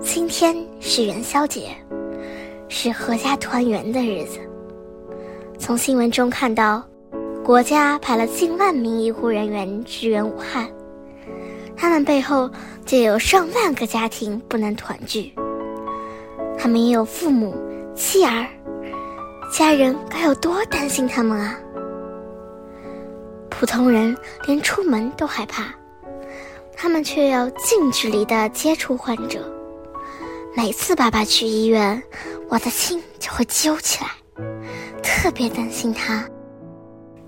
今天是元宵节，是阖家团圆的日子。从新闻中看到，国家派了近万名医护人员支援武汉，他们背后就有上万个家庭不能团聚。他们也有父母、妻儿，家人该有多担心他们啊！普通人连出门都害怕，他们却要近距离的接触患者。每次爸爸去医院，我的心就会揪起来，特别担心他。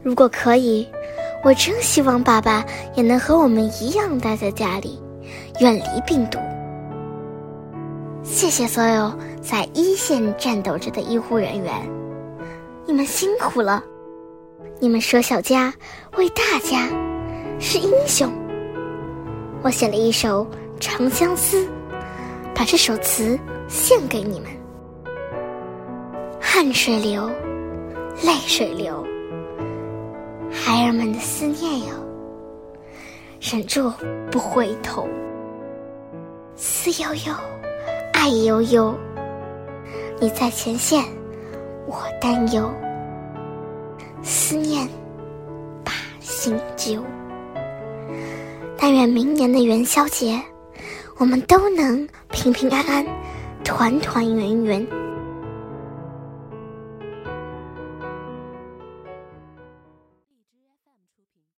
如果可以，我真希望爸爸也能和我们一样待在家里，远离病毒。谢谢所有在一线战斗着的医护人员，你们辛苦了！你们舍小家为大家，是英雄。我写了一首《长相思》，把这首词献给你们。汗水流，泪水流，孩儿们的思念哟，忍住不回头，思悠悠。爱悠悠，你在前线，我担忧。思念把心揪。但愿明年的元宵节，我们都能平平安安、团团圆圆。